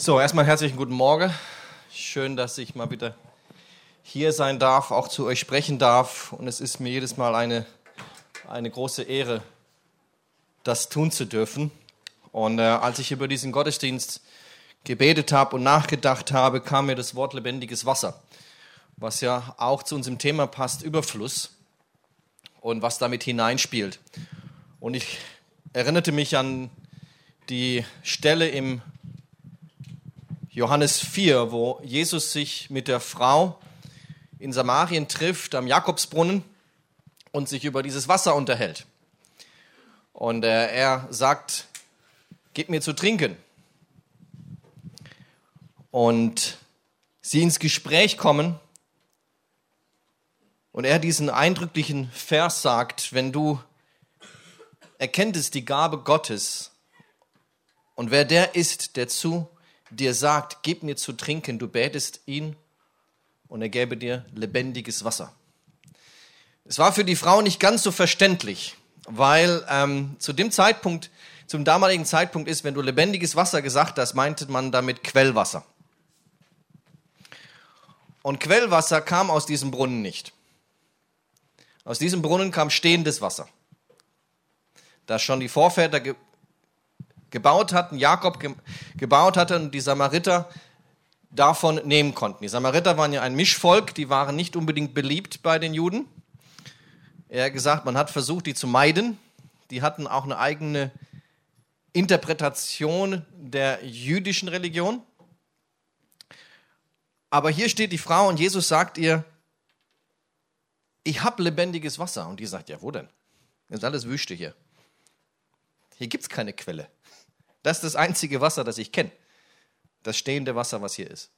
So, erstmal herzlichen guten Morgen. Schön, dass ich mal wieder hier sein darf, auch zu euch sprechen darf. Und es ist mir jedes Mal eine, eine große Ehre, das tun zu dürfen. Und äh, als ich über diesen Gottesdienst gebetet habe und nachgedacht habe, kam mir das Wort lebendiges Wasser, was ja auch zu unserem Thema passt, Überfluss und was damit hineinspielt. Und ich erinnerte mich an die Stelle im Johannes 4, wo Jesus sich mit der Frau in Samarien trifft, am Jakobsbrunnen und sich über dieses Wasser unterhält. Und äh, er sagt, gib mir zu trinken. Und sie ins Gespräch kommen und er diesen eindrücklichen Vers sagt, wenn du erkenntest die Gabe Gottes und wer der ist, der zu dir sagt, gib mir zu trinken, du betest ihn und er gäbe dir lebendiges Wasser. Es war für die Frau nicht ganz so verständlich, weil ähm, zu dem Zeitpunkt, zum damaligen Zeitpunkt ist, wenn du lebendiges Wasser gesagt hast, meinte man damit Quellwasser. Und Quellwasser kam aus diesem Brunnen nicht. Aus diesem Brunnen kam stehendes Wasser. Da schon die Vorväter gebaut hatten, Jakob ge gebaut hatte und die Samariter davon nehmen konnten. Die Samariter waren ja ein Mischvolk, die waren nicht unbedingt beliebt bei den Juden. Er hat gesagt, man hat versucht, die zu meiden. Die hatten auch eine eigene Interpretation der jüdischen Religion. Aber hier steht die Frau und Jesus sagt ihr, ich habe lebendiges Wasser. Und die sagt, ja, wo denn? Das ist alles Wüste hier. Hier gibt es keine Quelle. Das ist das einzige Wasser, das ich kenne. Das stehende Wasser, was hier ist.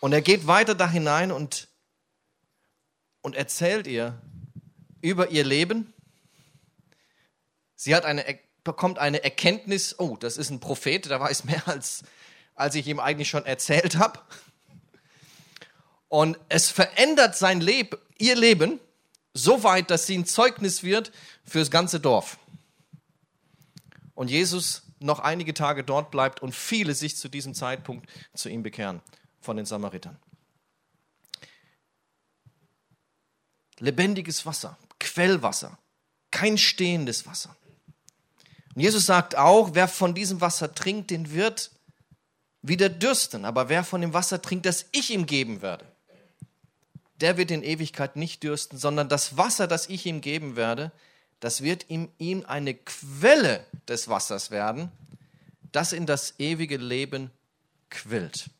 Und er geht weiter da hinein und, und erzählt ihr über ihr Leben. Sie hat eine, bekommt eine Erkenntnis, oh, das ist ein Prophet, der weiß mehr, als, als ich ihm eigentlich schon erzählt habe. Und es verändert sein Leben, ihr Leben so weit, dass sie ein Zeugnis wird für das ganze Dorf. Und Jesus noch einige Tage dort bleibt und viele sich zu diesem Zeitpunkt zu ihm bekehren von den Samaritern. Lebendiges Wasser, Quellwasser, kein stehendes Wasser. Und Jesus sagt auch, wer von diesem Wasser trinkt, den wird wieder dürsten. Aber wer von dem Wasser trinkt, das ich ihm geben werde, der wird in Ewigkeit nicht dürsten, sondern das Wasser, das ich ihm geben werde, das wird ihm, ihm eine Quelle des Wassers werden, das in das ewige Leben quillt.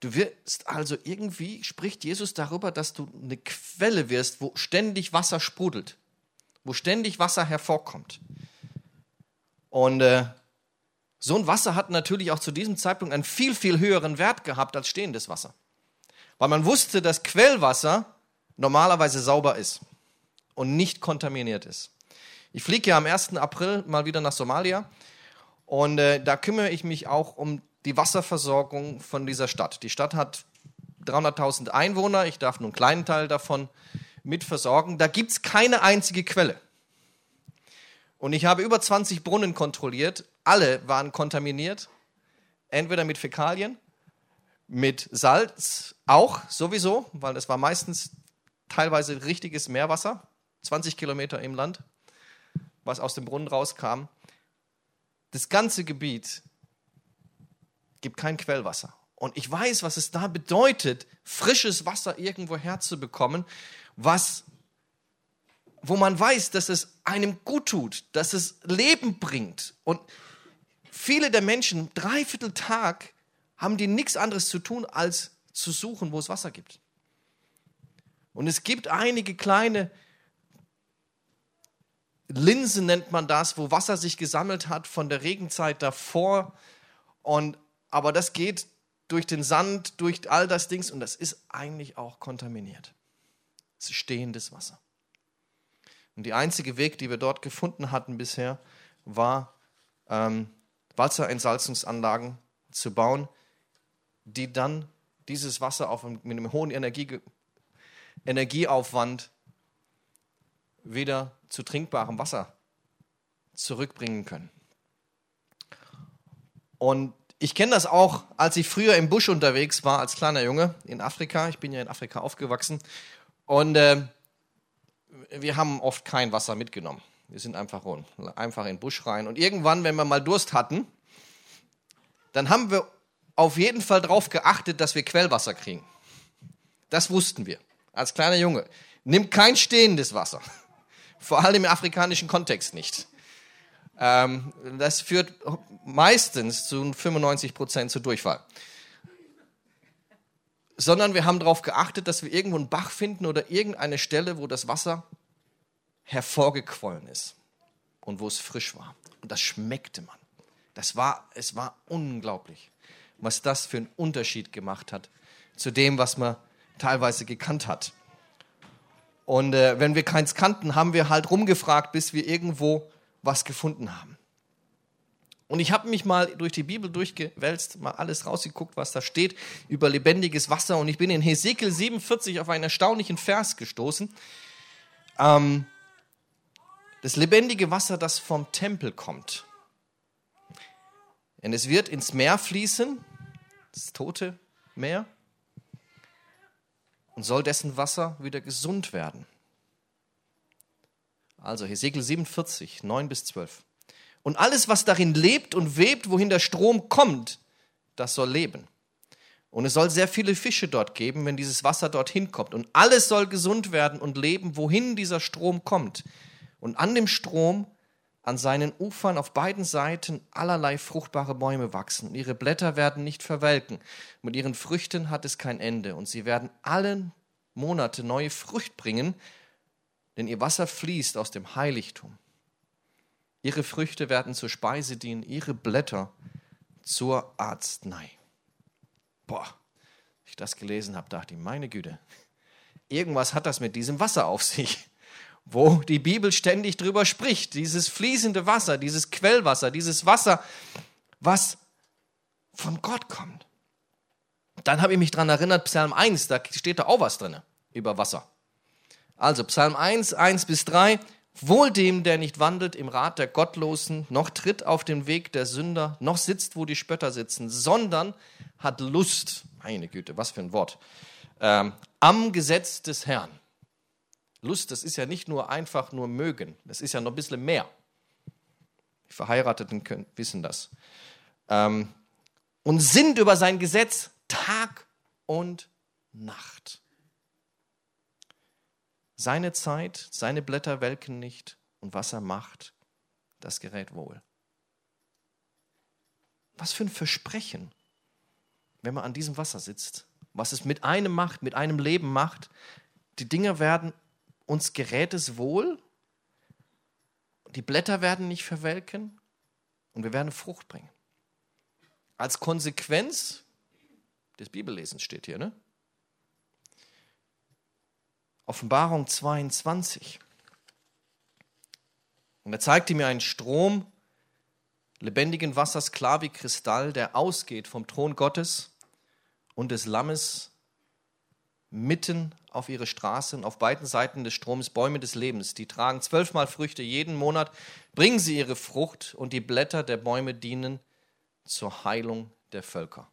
Du wirst also irgendwie, spricht Jesus darüber, dass du eine Quelle wirst, wo ständig Wasser sprudelt, wo ständig Wasser hervorkommt. Und äh, so ein Wasser hat natürlich auch zu diesem Zeitpunkt einen viel, viel höheren Wert gehabt als stehendes Wasser. Weil man wusste, dass Quellwasser normalerweise sauber ist und nicht kontaminiert ist. Ich fliege ja am 1. April mal wieder nach Somalia und äh, da kümmere ich mich auch um die Wasserversorgung von dieser Stadt. Die Stadt hat 300.000 Einwohner, ich darf nur einen kleinen Teil davon mitversorgen. Da gibt es keine einzige Quelle. Und ich habe über 20 Brunnen kontrolliert. Alle waren kontaminiert. Entweder mit Fäkalien, mit Salz auch sowieso, weil es war meistens teilweise richtiges Meerwasser, 20 Kilometer im Land, was aus dem Brunnen rauskam. Das ganze Gebiet gibt kein Quellwasser. Und ich weiß, was es da bedeutet, frisches Wasser irgendwo herzubekommen, was wo man weiß, dass es einem gut tut, dass es Leben bringt. Und viele der Menschen, dreiviertel Tag, haben die nichts anderes zu tun, als zu suchen, wo es Wasser gibt. Und es gibt einige kleine Linsen, nennt man das, wo Wasser sich gesammelt hat von der Regenzeit davor. Und, aber das geht durch den Sand, durch all das Dings und das ist eigentlich auch kontaminiert. Es ist stehendes Wasser. Und die einzige Weg, die wir dort gefunden hatten bisher, war, ähm, Wasserentsalzungsanlagen zu bauen, die dann dieses Wasser auf, mit einem hohen Energie, Energieaufwand wieder zu trinkbarem Wasser zurückbringen können. Und ich kenne das auch, als ich früher im Busch unterwegs war, als kleiner Junge in Afrika. Ich bin ja in Afrika aufgewachsen. Und äh, wir haben oft kein Wasser mitgenommen. Wir sind einfach, einfach in den Busch rein. Und irgendwann, wenn wir mal Durst hatten, dann haben wir auf jeden Fall darauf geachtet, dass wir Quellwasser kriegen. Das wussten wir als kleiner Junge. Nimm kein stehendes Wasser. Vor allem im afrikanischen Kontext nicht. Ähm, das führt meistens zu 95 Prozent zu Durchfall. Sondern wir haben darauf geachtet, dass wir irgendwo einen Bach finden oder irgendeine Stelle, wo das Wasser hervorgequollen ist und wo es frisch war. Und das schmeckte man. Das war, es war unglaublich, was das für einen Unterschied gemacht hat zu dem, was man teilweise gekannt hat. Und äh, wenn wir keins kannten, haben wir halt rumgefragt, bis wir irgendwo was gefunden haben. Und ich habe mich mal durch die Bibel durchgewälzt, mal alles rausgeguckt, was da steht über lebendiges Wasser. Und ich bin in Hesekiel 47 auf einen erstaunlichen Vers gestoßen. Ähm, das lebendige Wasser, das vom Tempel kommt. Denn es wird ins Meer fließen, das tote Meer, und soll dessen Wasser wieder gesund werden. Also Hesekiel 47, 9 bis 12. Und alles, was darin lebt und webt, wohin der Strom kommt, das soll leben. Und es soll sehr viele Fische dort geben, wenn dieses Wasser dorthin kommt. Und alles soll gesund werden und leben, wohin dieser Strom kommt. Und an dem Strom, an seinen Ufern auf beiden Seiten allerlei fruchtbare Bäume wachsen. Und ihre Blätter werden nicht verwelken. Mit ihren Früchten hat es kein Ende. Und sie werden alle Monate neue Frucht bringen, denn ihr Wasser fließt aus dem Heiligtum. Ihre Früchte werden zur Speise dienen, ihre Blätter zur Arznei. Boah, als ich das gelesen habe, dachte ich, meine Güte, irgendwas hat das mit diesem Wasser auf sich, wo die Bibel ständig drüber spricht. Dieses fließende Wasser, dieses Quellwasser, dieses Wasser, was von Gott kommt. Dann habe ich mich daran erinnert, Psalm 1, da steht da auch was drin über Wasser. Also Psalm 1, 1 bis 3. Wohl dem, der nicht wandelt im Rat der Gottlosen, noch tritt auf den Weg der Sünder, noch sitzt, wo die Spötter sitzen, sondern hat Lust, meine Güte, was für ein Wort, ähm, am Gesetz des Herrn. Lust, das ist ja nicht nur einfach nur mögen, das ist ja noch ein bisschen mehr. Die Verheirateten können, wissen das. Ähm, und sind über sein Gesetz Tag und Nacht. Seine Zeit, seine Blätter welken nicht und was er macht, das gerät wohl. Was für ein Versprechen, wenn man an diesem Wasser sitzt, was es mit einem macht, mit einem Leben macht. Die Dinge werden, uns gerät es wohl, die Blätter werden nicht verwelken und wir werden Frucht bringen. Als Konsequenz des Bibellesens steht hier, ne? Offenbarung 22. Und er zeigte mir einen Strom lebendigen Wassers, klar wie Kristall, der ausgeht vom Thron Gottes und des Lammes mitten auf ihre Straße und auf beiden Seiten des Stroms Bäume des Lebens. Die tragen zwölfmal Früchte jeden Monat, bringen sie ihre Frucht und die Blätter der Bäume dienen zur Heilung der Völker.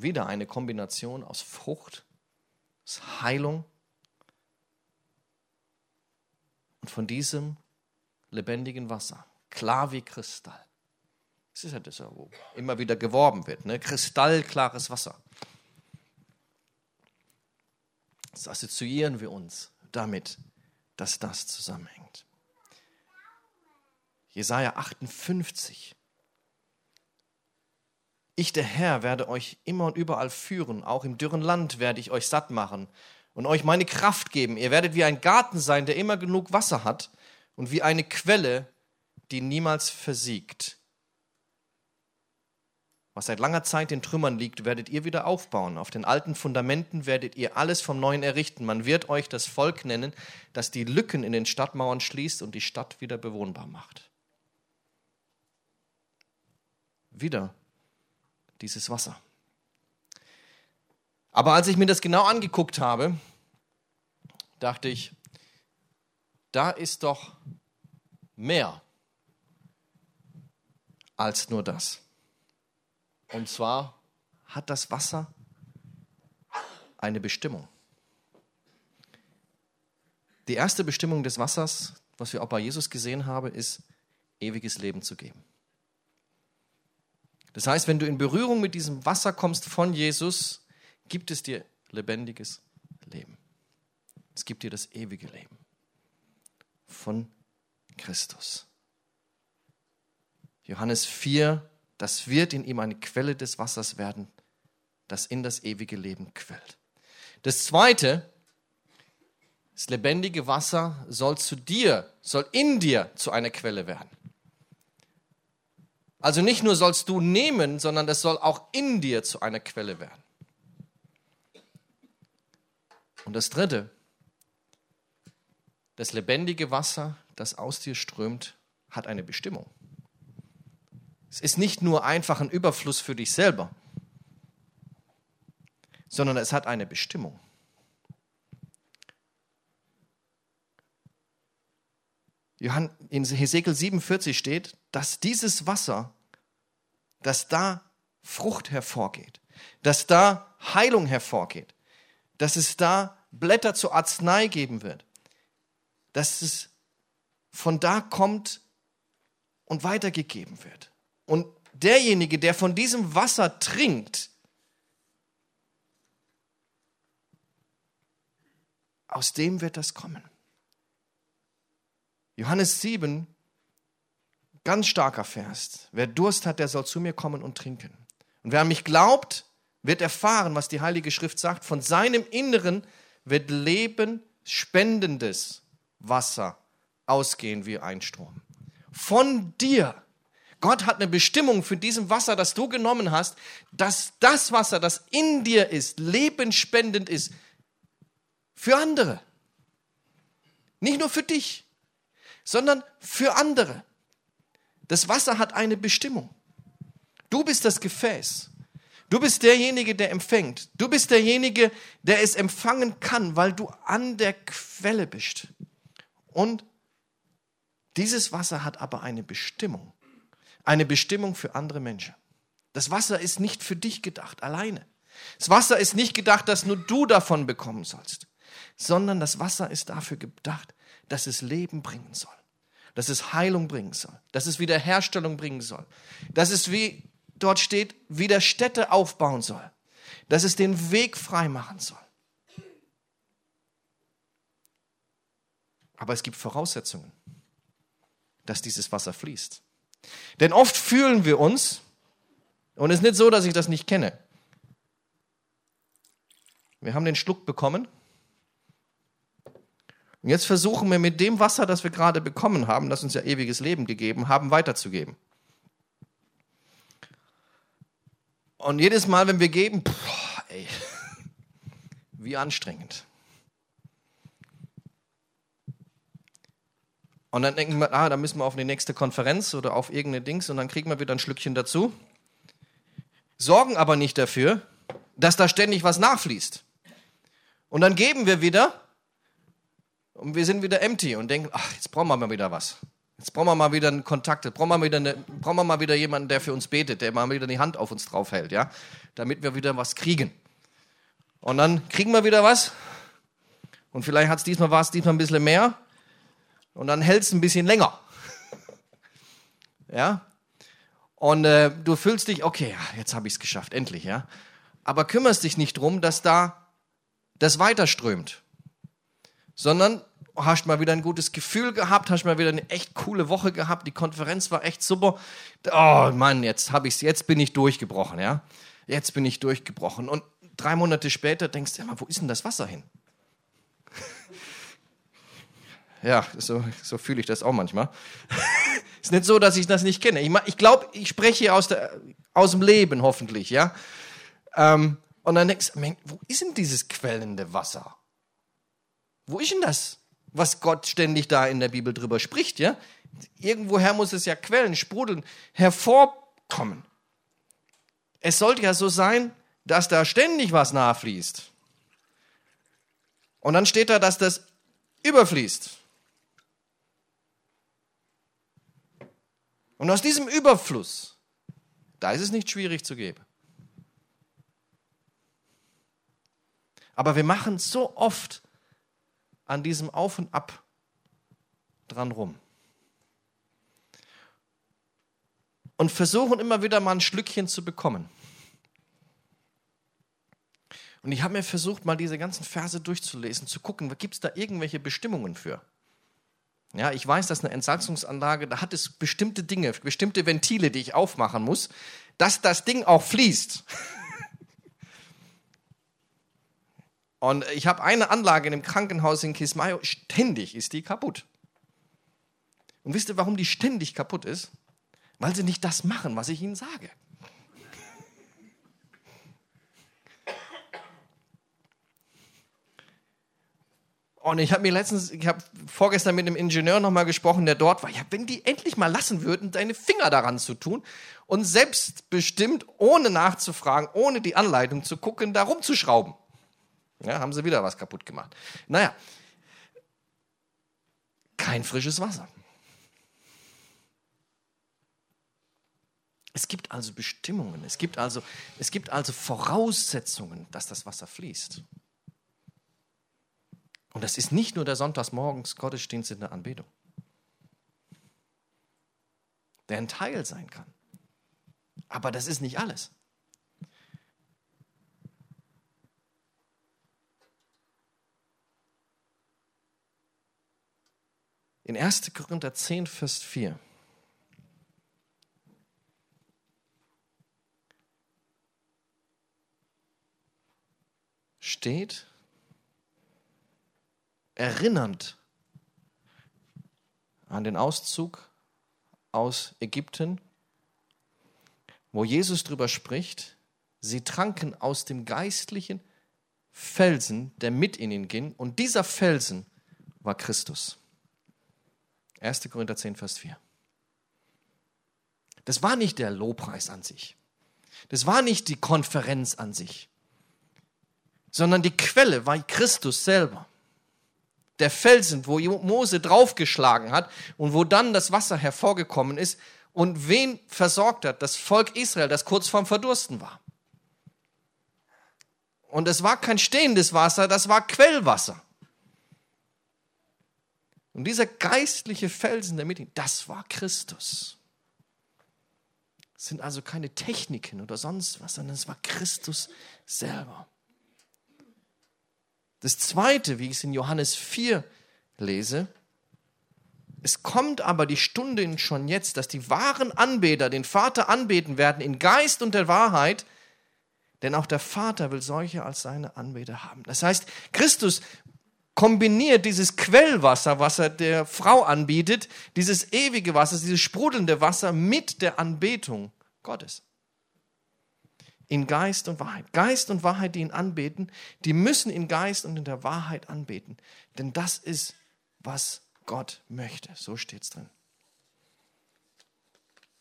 Wieder eine Kombination aus Frucht, aus Heilung und von diesem lebendigen Wasser, klar wie Kristall. Das ist ja das, wo immer wieder geworben wird, ne? kristallklares Wasser. Das assoziieren wir uns damit, dass das zusammenhängt. Jesaja 58 ich, der Herr, werde euch immer und überall führen. Auch im dürren Land werde ich euch satt machen und euch meine Kraft geben. Ihr werdet wie ein Garten sein, der immer genug Wasser hat und wie eine Quelle, die niemals versiegt. Was seit langer Zeit in Trümmern liegt, werdet ihr wieder aufbauen. Auf den alten Fundamenten werdet ihr alles vom Neuen errichten. Man wird euch das Volk nennen, das die Lücken in den Stadtmauern schließt und die Stadt wieder bewohnbar macht. Wieder dieses Wasser. Aber als ich mir das genau angeguckt habe, dachte ich, da ist doch mehr als nur das. Und zwar hat das Wasser eine Bestimmung. Die erste Bestimmung des Wassers, was wir auch bei Jesus gesehen haben, ist, ewiges Leben zu geben. Das heißt, wenn du in Berührung mit diesem Wasser kommst von Jesus, gibt es dir lebendiges Leben. Es gibt dir das ewige Leben von Christus. Johannes 4, das wird in ihm eine Quelle des Wassers werden, das in das ewige Leben quillt. Das zweite, das lebendige Wasser soll zu dir, soll in dir zu einer Quelle werden. Also nicht nur sollst du nehmen, sondern das soll auch in dir zu einer Quelle werden. Und das dritte, das lebendige Wasser, das aus dir strömt, hat eine Bestimmung. Es ist nicht nur einfach ein Überfluss für dich selber, sondern es hat eine Bestimmung. Johann, in Hesekiel 47 steht, dass dieses Wasser, dass da Frucht hervorgeht, dass da Heilung hervorgeht, dass es da Blätter zur Arznei geben wird, dass es von da kommt und weitergegeben wird. Und derjenige, der von diesem Wasser trinkt, aus dem wird das kommen. Johannes 7, ganz starker Vers. Wer Durst hat, der soll zu mir kommen und trinken. Und wer an mich glaubt, wird erfahren, was die Heilige Schrift sagt. Von seinem Inneren wird Leben spendendes Wasser ausgehen wie ein Strom. Von dir. Gott hat eine Bestimmung für diesem Wasser, das du genommen hast, dass das Wasser, das in dir ist, lebenspendend ist für andere. Nicht nur für dich sondern für andere. Das Wasser hat eine Bestimmung. Du bist das Gefäß. Du bist derjenige, der empfängt. Du bist derjenige, der es empfangen kann, weil du an der Quelle bist. Und dieses Wasser hat aber eine Bestimmung. Eine Bestimmung für andere Menschen. Das Wasser ist nicht für dich gedacht, alleine. Das Wasser ist nicht gedacht, dass nur du davon bekommen sollst, sondern das Wasser ist dafür gedacht, dass es Leben bringen soll dass es Heilung bringen soll, dass es Wiederherstellung bringen soll, dass es, wie dort steht, wieder Städte aufbauen soll, dass es den Weg frei machen soll. Aber es gibt Voraussetzungen, dass dieses Wasser fließt. Denn oft fühlen wir uns, und es ist nicht so, dass ich das nicht kenne. Wir haben den Schluck bekommen und jetzt versuchen wir mit dem Wasser, das wir gerade bekommen haben, das uns ja ewiges Leben gegeben haben, weiterzugeben. Und jedes Mal, wenn wir geben, boah, ey, wie anstrengend. Und dann denken wir, ah, da müssen wir auf die nächste Konferenz oder auf irgendeine Dings und dann kriegen wir wieder ein Schlückchen dazu. Sorgen aber nicht dafür, dass da ständig was nachfließt. Und dann geben wir wieder und wir sind wieder empty und denken, ach, jetzt brauchen wir mal wieder was. Jetzt brauchen wir mal wieder einen Kontakt, jetzt brauchen wir, wieder eine, brauchen wir mal wieder jemanden, der für uns betet, der mal wieder die Hand auf uns drauf hält, ja, damit wir wieder was kriegen. Und dann kriegen wir wieder was. Und vielleicht hat es diesmal was, diesmal ein bisschen mehr. Und dann hält es ein bisschen länger. ja. Und äh, du fühlst dich, okay, jetzt habe ich es geschafft, endlich, ja. Aber kümmerst dich nicht drum, dass da das weiterströmt sondern hast mal wieder ein gutes Gefühl gehabt, hast mal wieder eine echt coole Woche gehabt, die Konferenz war echt super. Oh Mann, jetzt habe ich's, jetzt bin ich durchgebrochen, ja. Jetzt bin ich durchgebrochen und drei Monate später denkst du, ja, wo ist denn das Wasser hin? ja, so, so fühle ich das auch manchmal. ist nicht so, dass ich das nicht kenne. Ich, ich glaube, ich spreche aus, der, aus dem Leben hoffentlich, ja. Ähm, und dann denkst du, wo ist denn dieses quellende Wasser? Wo ist denn das, was Gott ständig da in der Bibel drüber spricht, ja? Irgendwoher muss es ja quellen, sprudeln, hervorkommen. Es sollte ja so sein, dass da ständig was nachfließt. Und dann steht da, dass das überfließt. Und aus diesem Überfluss, da ist es nicht schwierig zu geben. Aber wir machen so oft an diesem Auf und Ab dran rum. Und versuchen immer wieder mal ein Schlückchen zu bekommen. Und ich habe mir versucht, mal diese ganzen Verse durchzulesen, zu gucken, gibt es da irgendwelche Bestimmungen für? Ja, ich weiß, dass eine Entsalzungsanlage, da hat es bestimmte Dinge, bestimmte Ventile, die ich aufmachen muss, dass das Ding auch fließt. Und ich habe eine Anlage in einem Krankenhaus in Kismayo, ständig ist die kaputt. Und wisst ihr, warum die ständig kaputt ist? Weil sie nicht das machen, was ich ihnen sage. Und ich habe mir letztens, ich habe vorgestern mit einem Ingenieur nochmal gesprochen, der dort war. Ja, wenn die endlich mal lassen würden, deine Finger daran zu tun und selbstbestimmt, ohne nachzufragen, ohne die Anleitung zu gucken, da rumzuschrauben. Ja, haben sie wieder was kaputt gemacht. Naja, kein frisches Wasser. Es gibt also Bestimmungen, es gibt also, es gibt also Voraussetzungen, dass das Wasser fließt. Und das ist nicht nur der Sonntagsmorgens Gottesdienst in der Anbetung, der ein Teil sein kann. Aber das ist nicht alles. In 1. Korinther 10, Vers 4. steht, erinnernd an den Auszug aus Ägypten, wo Jesus darüber spricht, sie tranken aus dem geistlichen Felsen, der mit ihnen ging, und dieser Felsen war Christus. 1. Korinther 10, Vers 4. Das war nicht der Lobpreis an sich. Das war nicht die Konferenz an sich, sondern die Quelle war Christus selber der Felsen, wo Mose draufgeschlagen hat und wo dann das Wasser hervorgekommen ist und wen versorgt hat? Das Volk Israel, das kurz vorm Verdursten war. Und es war kein stehendes Wasser, das war Quellwasser. Und dieser geistliche Felsen der Mitte, das war Christus. Es sind also keine Techniken oder sonst was, sondern es war Christus selber. Das zweite, wie ich es in Johannes 4 lese, es kommt aber die Stunde schon jetzt, dass die wahren Anbeter den Vater anbeten werden in Geist und der Wahrheit, denn auch der Vater will solche als seine Anbeter haben. Das heißt, Christus kombiniert dieses Quellwasser, was er der Frau anbietet, dieses ewige Wasser, dieses sprudelnde Wasser mit der Anbetung Gottes in Geist und Wahrheit. Geist und Wahrheit, die ihn anbeten, die müssen in Geist und in der Wahrheit anbeten. Denn das ist, was Gott möchte. So steht es drin.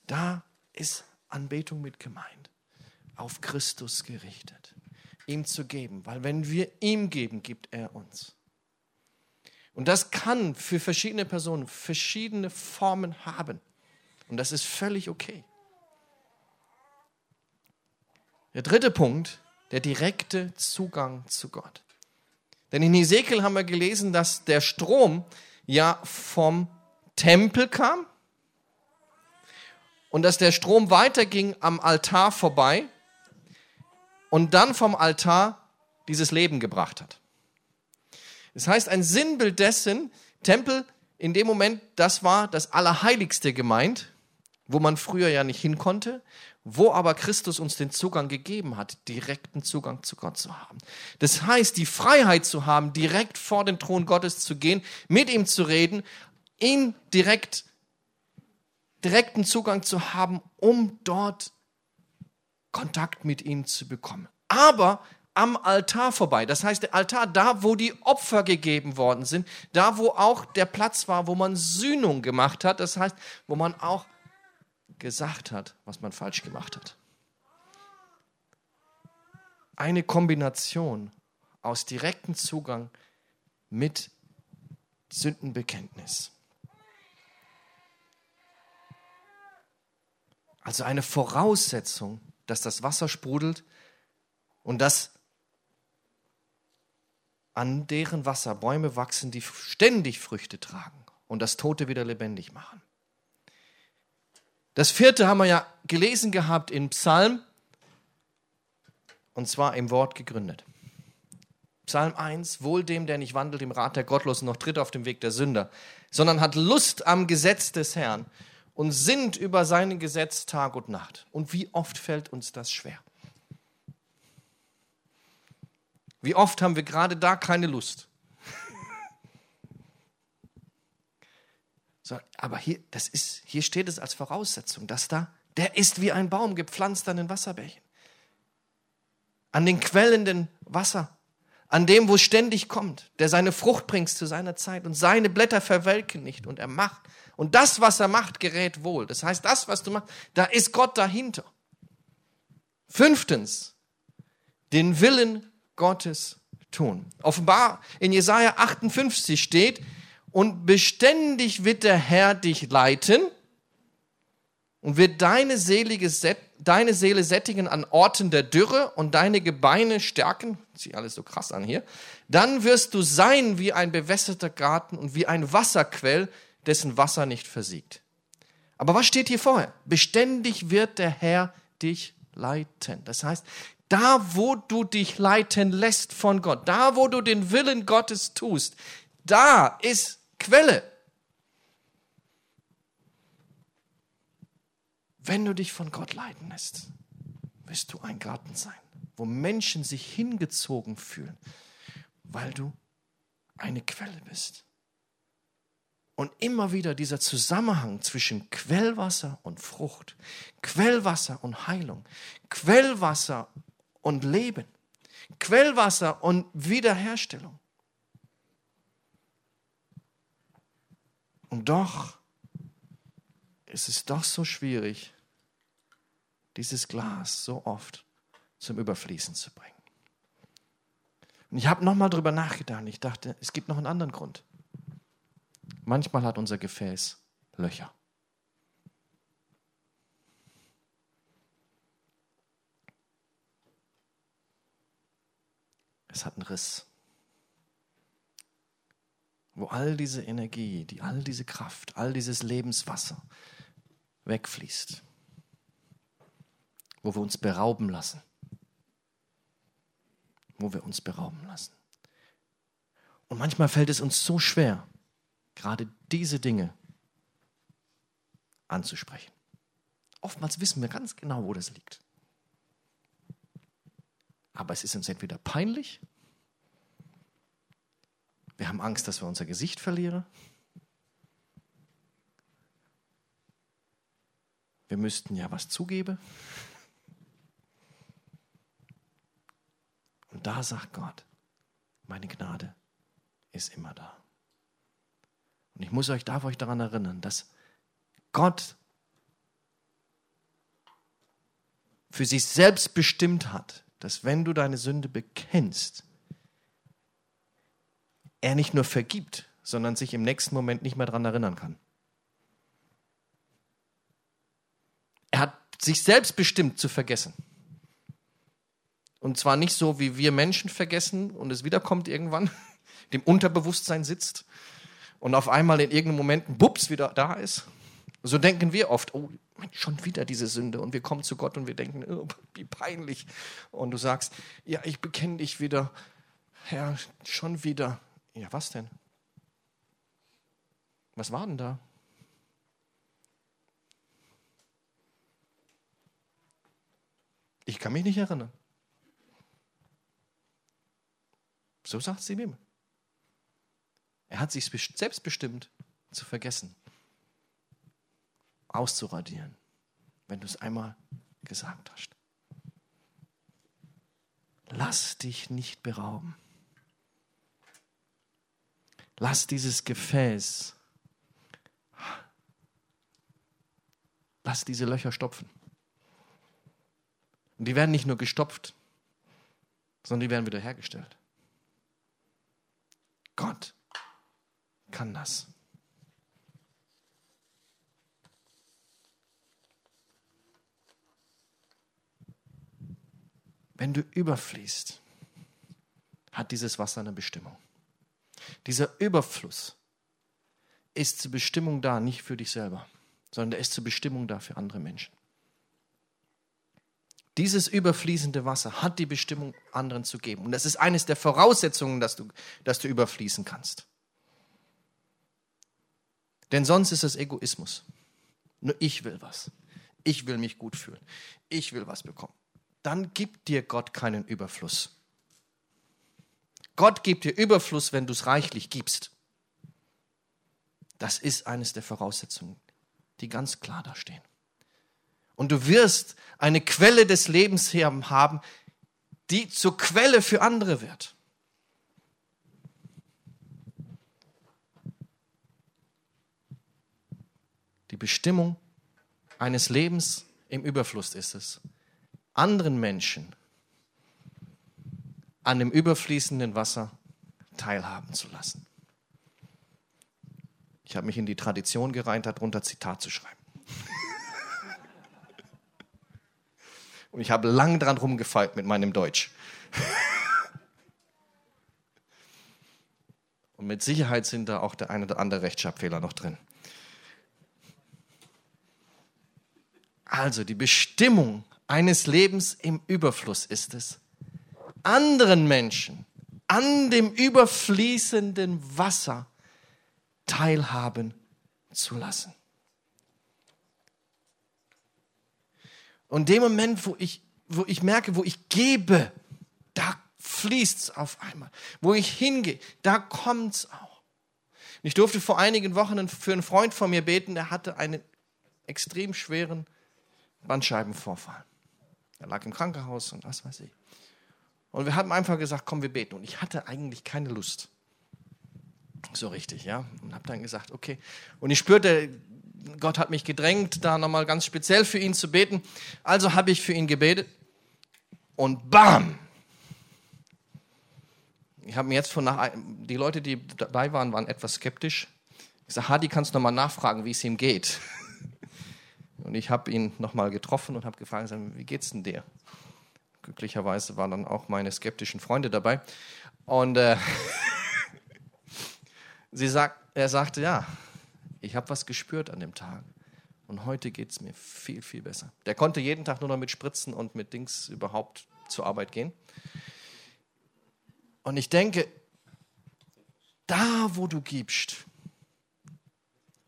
Da ist Anbetung mit gemeint. Auf Christus gerichtet. Ihm zu geben. Weil wenn wir ihm geben, gibt er uns. Und das kann für verschiedene Personen verschiedene Formen haben. Und das ist völlig okay. Der dritte Punkt, der direkte Zugang zu Gott. Denn in Hesekiel haben wir gelesen, dass der Strom ja vom Tempel kam und dass der Strom weiterging am Altar vorbei und dann vom Altar dieses Leben gebracht hat. Das heißt, ein Sinnbild dessen, Tempel in dem Moment, das war das Allerheiligste gemeint, wo man früher ja nicht hin konnte, wo aber Christus uns den Zugang gegeben hat, direkten Zugang zu Gott zu haben. Das heißt, die Freiheit zu haben, direkt vor den Thron Gottes zu gehen, mit ihm zu reden, ihn direkt, direkten Zugang zu haben, um dort Kontakt mit ihm zu bekommen. Aber am Altar vorbei. Das heißt, der Altar, da wo die Opfer gegeben worden sind, da wo auch der Platz war, wo man Sühnung gemacht hat, das heißt, wo man auch gesagt hat, was man falsch gemacht hat. eine Kombination aus direktem Zugang mit Sündenbekenntnis. Also eine Voraussetzung, dass das Wasser sprudelt und dass an deren Wasser Bäume wachsen, die ständig Früchte tragen und das Tote wieder lebendig machen. Das vierte haben wir ja gelesen gehabt in Psalm, und zwar im Wort gegründet. Psalm 1, wohl dem, der nicht wandelt im Rat der Gottlosen, noch tritt auf dem Weg der Sünder, sondern hat Lust am Gesetz des Herrn und sinnt über sein Gesetz Tag und Nacht. Und wie oft fällt uns das schwer? Wie oft haben wir gerade da keine Lust? so, aber hier, das ist, hier steht es als Voraussetzung, dass da, der ist wie ein Baum gepflanzt an den Wasserbächen, an den quellenden Wasser an dem, wo ständig kommt, der seine Frucht bringt zu seiner Zeit und seine Blätter verwelken nicht und er macht. Und das, was er macht, gerät wohl. Das heißt, das, was du machst, da ist Gott dahinter. Fünftens, den Willen Gottes tun. Offenbar in Jesaja 58 steht, und beständig wird der Herr dich leiten und wird deine, selige, deine Seele sättigen an Orten der Dürre und deine Gebeine stärken, sieht alles so krass an hier, dann wirst du sein wie ein bewässerter Garten und wie ein Wasserquell, dessen Wasser nicht versiegt. Aber was steht hier vorher? Beständig wird der Herr dich leiten. Das heißt, da wo du dich leiten lässt von Gott, da wo du den Willen Gottes tust, da ist Quelle. Wenn du dich von Gott leiten lässt, wirst du ein Garten sein, wo Menschen sich hingezogen fühlen, weil du eine Quelle bist. Und immer wieder dieser Zusammenhang zwischen Quellwasser und Frucht, Quellwasser und Heilung, Quellwasser und Leben, Quellwasser und Wiederherstellung. Und doch ist es doch so schwierig, dieses Glas so oft zum Überfließen zu bringen. Und ich habe nochmal drüber nachgedacht. Ich dachte, es gibt noch einen anderen Grund. Manchmal hat unser Gefäß Löcher. Es hat einen Riss, wo all diese Energie, die, all diese Kraft, all dieses Lebenswasser wegfließt wo wir uns berauben lassen. Wo wir uns berauben lassen. Und manchmal fällt es uns so schwer, gerade diese Dinge anzusprechen. Oftmals wissen wir ganz genau, wo das liegt. Aber es ist uns entweder peinlich, wir haben Angst, dass wir unser Gesicht verlieren, wir müssten ja was zugeben. Und da sagt Gott, meine Gnade ist immer da. Und ich muss euch, darf euch daran erinnern, dass Gott für sich selbst bestimmt hat, dass wenn du deine Sünde bekennst, er nicht nur vergibt, sondern sich im nächsten Moment nicht mehr daran erinnern kann. Er hat sich selbst bestimmt zu vergessen. Und zwar nicht so, wie wir Menschen vergessen und es wiederkommt irgendwann, dem Unterbewusstsein sitzt und auf einmal in irgendeinem Moment ein Bups wieder da ist. So denken wir oft, oh, schon wieder diese Sünde. Und wir kommen zu Gott und wir denken, oh, wie peinlich. Und du sagst, ja, ich bekenne dich wieder. Herr, schon wieder. Ja, was denn? Was war denn da? Ich kann mich nicht erinnern. So sagt sie ihm. Er hat sich selbst bestimmt zu vergessen, auszuradieren, wenn du es einmal gesagt hast. Lass dich nicht berauben. Lass dieses Gefäß, lass diese Löcher stopfen. Und die werden nicht nur gestopft, sondern die werden wiederhergestellt. Gott kann das. Wenn du überfließt, hat dieses Wasser eine Bestimmung. Dieser Überfluss ist zur Bestimmung da, nicht für dich selber, sondern der ist zur Bestimmung da für andere Menschen. Dieses überfließende Wasser hat die Bestimmung, anderen zu geben. Und das ist eines der Voraussetzungen, dass du, dass du überfließen kannst. Denn sonst ist es Egoismus. Nur ich will was. Ich will mich gut fühlen. Ich will was bekommen. Dann gibt dir Gott keinen Überfluss. Gott gibt dir Überfluss, wenn du es reichlich gibst. Das ist eines der Voraussetzungen, die ganz klar da stehen. Und du wirst eine Quelle des Lebens haben, die zur Quelle für andere wird. Die Bestimmung eines Lebens im Überfluss ist es, anderen Menschen an dem überfließenden Wasser teilhaben zu lassen. Ich habe mich in die Tradition gereint, darunter Zitat zu schreiben. Und ich habe lang dran rumgefeilt mit meinem Deutsch. Und mit Sicherheit sind da auch der eine oder andere Rechtschreibfehler noch drin. Also die Bestimmung eines Lebens im Überfluss ist es, anderen Menschen an dem überfließenden Wasser teilhaben zu lassen. Und dem Moment, wo ich, wo ich merke, wo ich gebe, da fließt es auf einmal. Wo ich hingehe, da kommt es auch. Und ich durfte vor einigen Wochen für einen Freund von mir beten, der hatte einen extrem schweren Bandscheibenvorfall. Er lag im Krankenhaus und was weiß ich. Und wir haben einfach gesagt, komm, wir beten. Und ich hatte eigentlich keine Lust. So richtig, ja. Und habe dann gesagt, okay. Und ich spürte, Gott hat mich gedrängt, da nochmal ganz speziell für ihn zu beten. Also habe ich für ihn gebetet und bam! Ich habe mir jetzt von nach, die Leute, die dabei waren, waren etwas skeptisch. Ich sage, Hadi, kannst du nochmal nachfragen, wie es ihm geht? Und ich habe ihn nochmal getroffen und habe gefragt, wie geht's denn dir? Glücklicherweise waren dann auch meine skeptischen Freunde dabei. Und äh, sie sagt, er sagte, ja, ich habe was gespürt an dem Tag. Und heute geht es mir viel, viel besser. Der konnte jeden Tag nur noch mit Spritzen und mit Dings überhaupt zur Arbeit gehen. Und ich denke, da wo du gibst,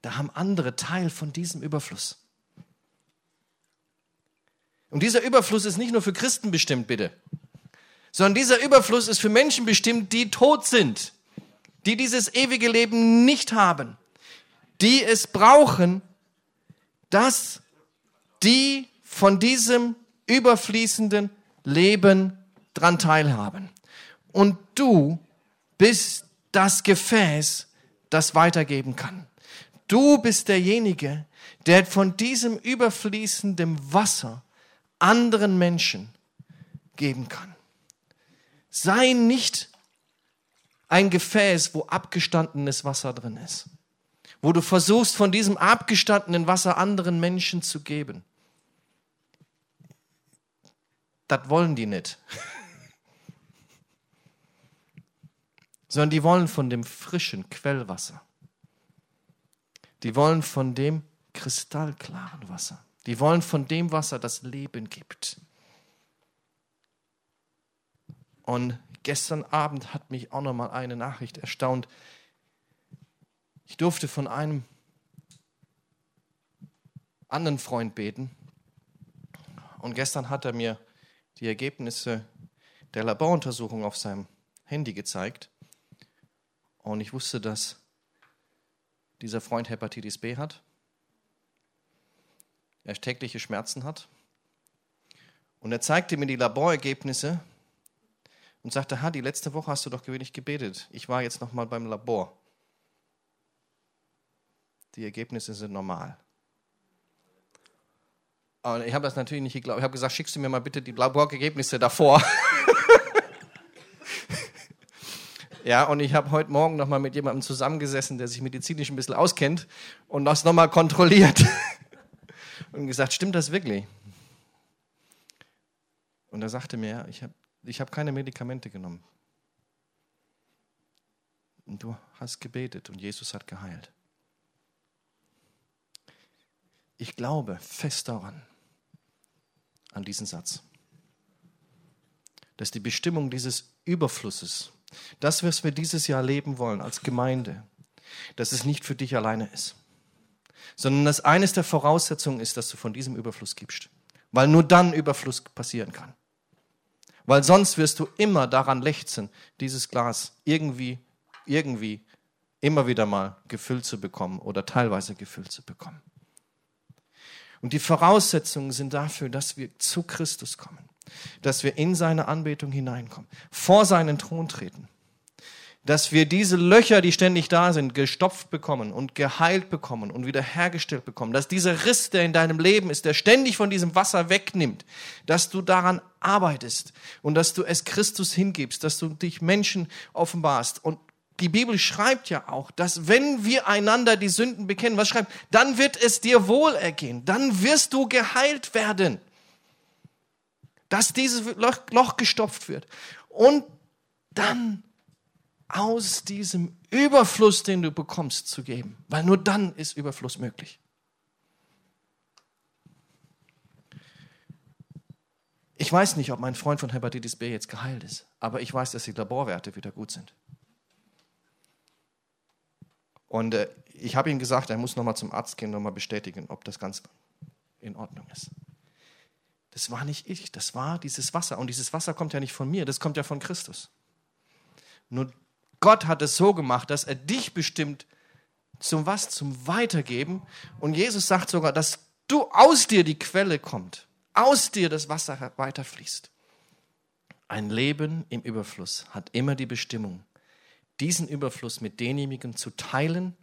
da haben andere Teil von diesem Überfluss. Und dieser Überfluss ist nicht nur für Christen bestimmt, bitte, sondern dieser Überfluss ist für Menschen bestimmt, die tot sind, die dieses ewige Leben nicht haben, die es brauchen, dass die von diesem überfließenden Leben dran teilhaben. Und du bist das Gefäß, das weitergeben kann. Du bist derjenige, der von diesem überfließenden Wasser anderen Menschen geben kann. Sei nicht ein Gefäß, wo abgestandenes Wasser drin ist wo du versuchst, von diesem abgestandenen Wasser anderen Menschen zu geben. Das wollen die nicht. Sondern die wollen von dem frischen Quellwasser. Die wollen von dem kristallklaren Wasser. Die wollen von dem Wasser, das Leben gibt. Und gestern Abend hat mich auch noch mal eine Nachricht erstaunt. Ich durfte von einem anderen Freund beten. Und gestern hat er mir die Ergebnisse der Laboruntersuchung auf seinem Handy gezeigt. Und ich wusste, dass dieser Freund Hepatitis B hat. Er tägliche Schmerzen hat. Und er zeigte mir die Laborergebnisse und sagte, ha, die letzte Woche hast du doch gewöhnlich gebetet. Ich war jetzt noch mal beim Labor die Ergebnisse sind normal. Und ich habe das natürlich nicht geglaubt. Ich habe gesagt, schickst du mir mal bitte die Laborergebnisse davor. Ja, und ich habe heute Morgen nochmal mit jemandem zusammengesessen, der sich medizinisch ein bisschen auskennt und das nochmal kontrolliert. und gesagt, stimmt das wirklich? Und er sagte mir, ich habe ich hab keine Medikamente genommen. Und du hast gebetet und Jesus hat geheilt. Ich glaube fest daran, an diesen Satz, dass die Bestimmung dieses Überflusses, das, was wir dieses Jahr leben wollen als Gemeinde, dass es nicht für dich alleine ist, sondern dass eines der Voraussetzungen ist, dass du von diesem Überfluss gibst, weil nur dann Überfluss passieren kann. Weil sonst wirst du immer daran lechzen, dieses Glas irgendwie, irgendwie, immer wieder mal gefüllt zu bekommen oder teilweise gefüllt zu bekommen. Und die Voraussetzungen sind dafür, dass wir zu Christus kommen, dass wir in seine Anbetung hineinkommen, vor seinen Thron treten, dass wir diese Löcher, die ständig da sind, gestopft bekommen und geheilt bekommen und wiederhergestellt bekommen, dass dieser Riss, der in deinem Leben ist, der ständig von diesem Wasser wegnimmt, dass du daran arbeitest und dass du es Christus hingibst, dass du dich Menschen offenbarst und die Bibel schreibt ja auch, dass wenn wir einander die Sünden bekennen, was schreibt, dann wird es dir wohl ergehen, dann wirst du geheilt werden. Dass dieses Loch gestopft wird. Und dann aus diesem Überfluss, den du bekommst, zu geben. Weil nur dann ist Überfluss möglich. Ich weiß nicht, ob mein Freund von Hepatitis B jetzt geheilt ist, aber ich weiß, dass die Laborwerte wieder gut sind. Und äh, ich habe ihm gesagt, er muss nochmal zum Arzt gehen, nochmal bestätigen, ob das ganz in Ordnung ist. Das war nicht ich, das war dieses Wasser. Und dieses Wasser kommt ja nicht von mir, das kommt ja von Christus. Nur Gott hat es so gemacht, dass er dich bestimmt zum was? Zum Weitergeben. Und Jesus sagt sogar, dass du aus dir die Quelle kommt, aus dir das Wasser weiterfließt. Ein Leben im Überfluss hat immer die Bestimmung, diesen Überfluss mit denjenigen zu teilen,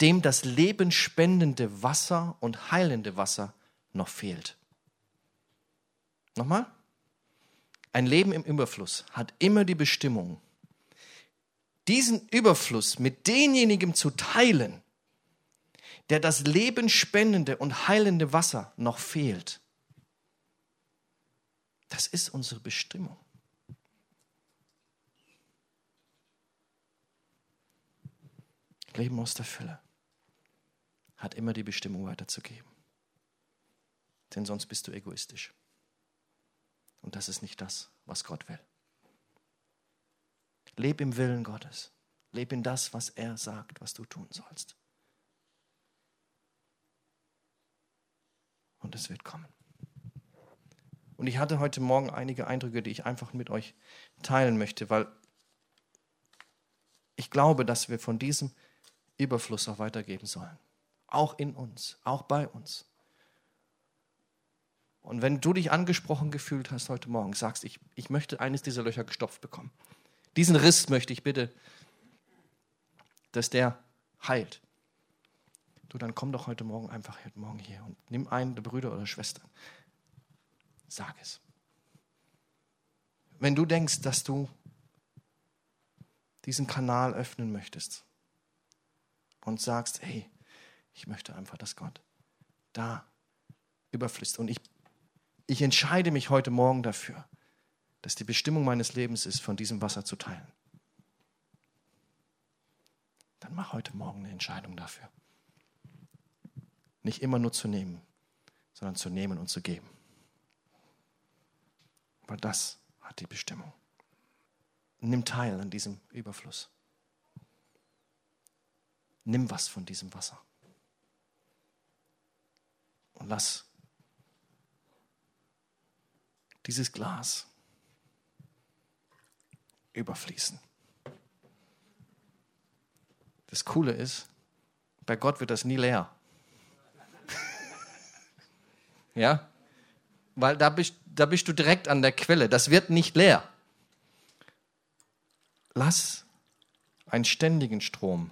dem das lebenspendende Wasser und heilende Wasser noch fehlt. Nochmal? Ein Leben im Überfluss hat immer die Bestimmung, diesen Überfluss mit denjenigen zu teilen, der das lebenspendende und heilende Wasser noch fehlt. Das ist unsere Bestimmung. Leben aus der Fülle hat immer die Bestimmung weiterzugeben. Denn sonst bist du egoistisch. Und das ist nicht das, was Gott will. Leb im Willen Gottes. Leb in das, was er sagt, was du tun sollst. Und es wird kommen. Und ich hatte heute Morgen einige Eindrücke, die ich einfach mit euch teilen möchte, weil ich glaube, dass wir von diesem Überfluss auch weitergeben sollen. Auch in uns, auch bei uns. Und wenn du dich angesprochen gefühlt hast heute Morgen, sagst, ich, ich möchte eines dieser Löcher gestopft bekommen. Diesen Riss möchte ich bitte, dass der heilt. Du, dann komm doch heute Morgen einfach heute Morgen hier und nimm einen der Brüder oder Schwestern. Sag es. Wenn du denkst, dass du diesen Kanal öffnen möchtest, und sagst, hey, ich möchte einfach, dass Gott da überfließt. Und ich, ich entscheide mich heute Morgen dafür, dass die Bestimmung meines Lebens ist, von diesem Wasser zu teilen. Dann mach heute Morgen eine Entscheidung dafür. Nicht immer nur zu nehmen, sondern zu nehmen und zu geben. Weil das hat die Bestimmung. Nimm teil an diesem Überfluss. Nimm was von diesem Wasser. Und lass dieses Glas überfließen. Das Coole ist, bei Gott wird das nie leer. ja? Weil da bist, da bist du direkt an der Quelle. Das wird nicht leer. Lass einen ständigen Strom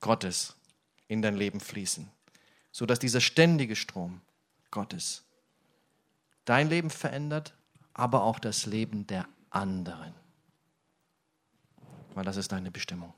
Gottes in dein Leben fließen, sodass dieser ständige Strom Gottes dein Leben verändert, aber auch das Leben der anderen. Weil das ist deine Bestimmung.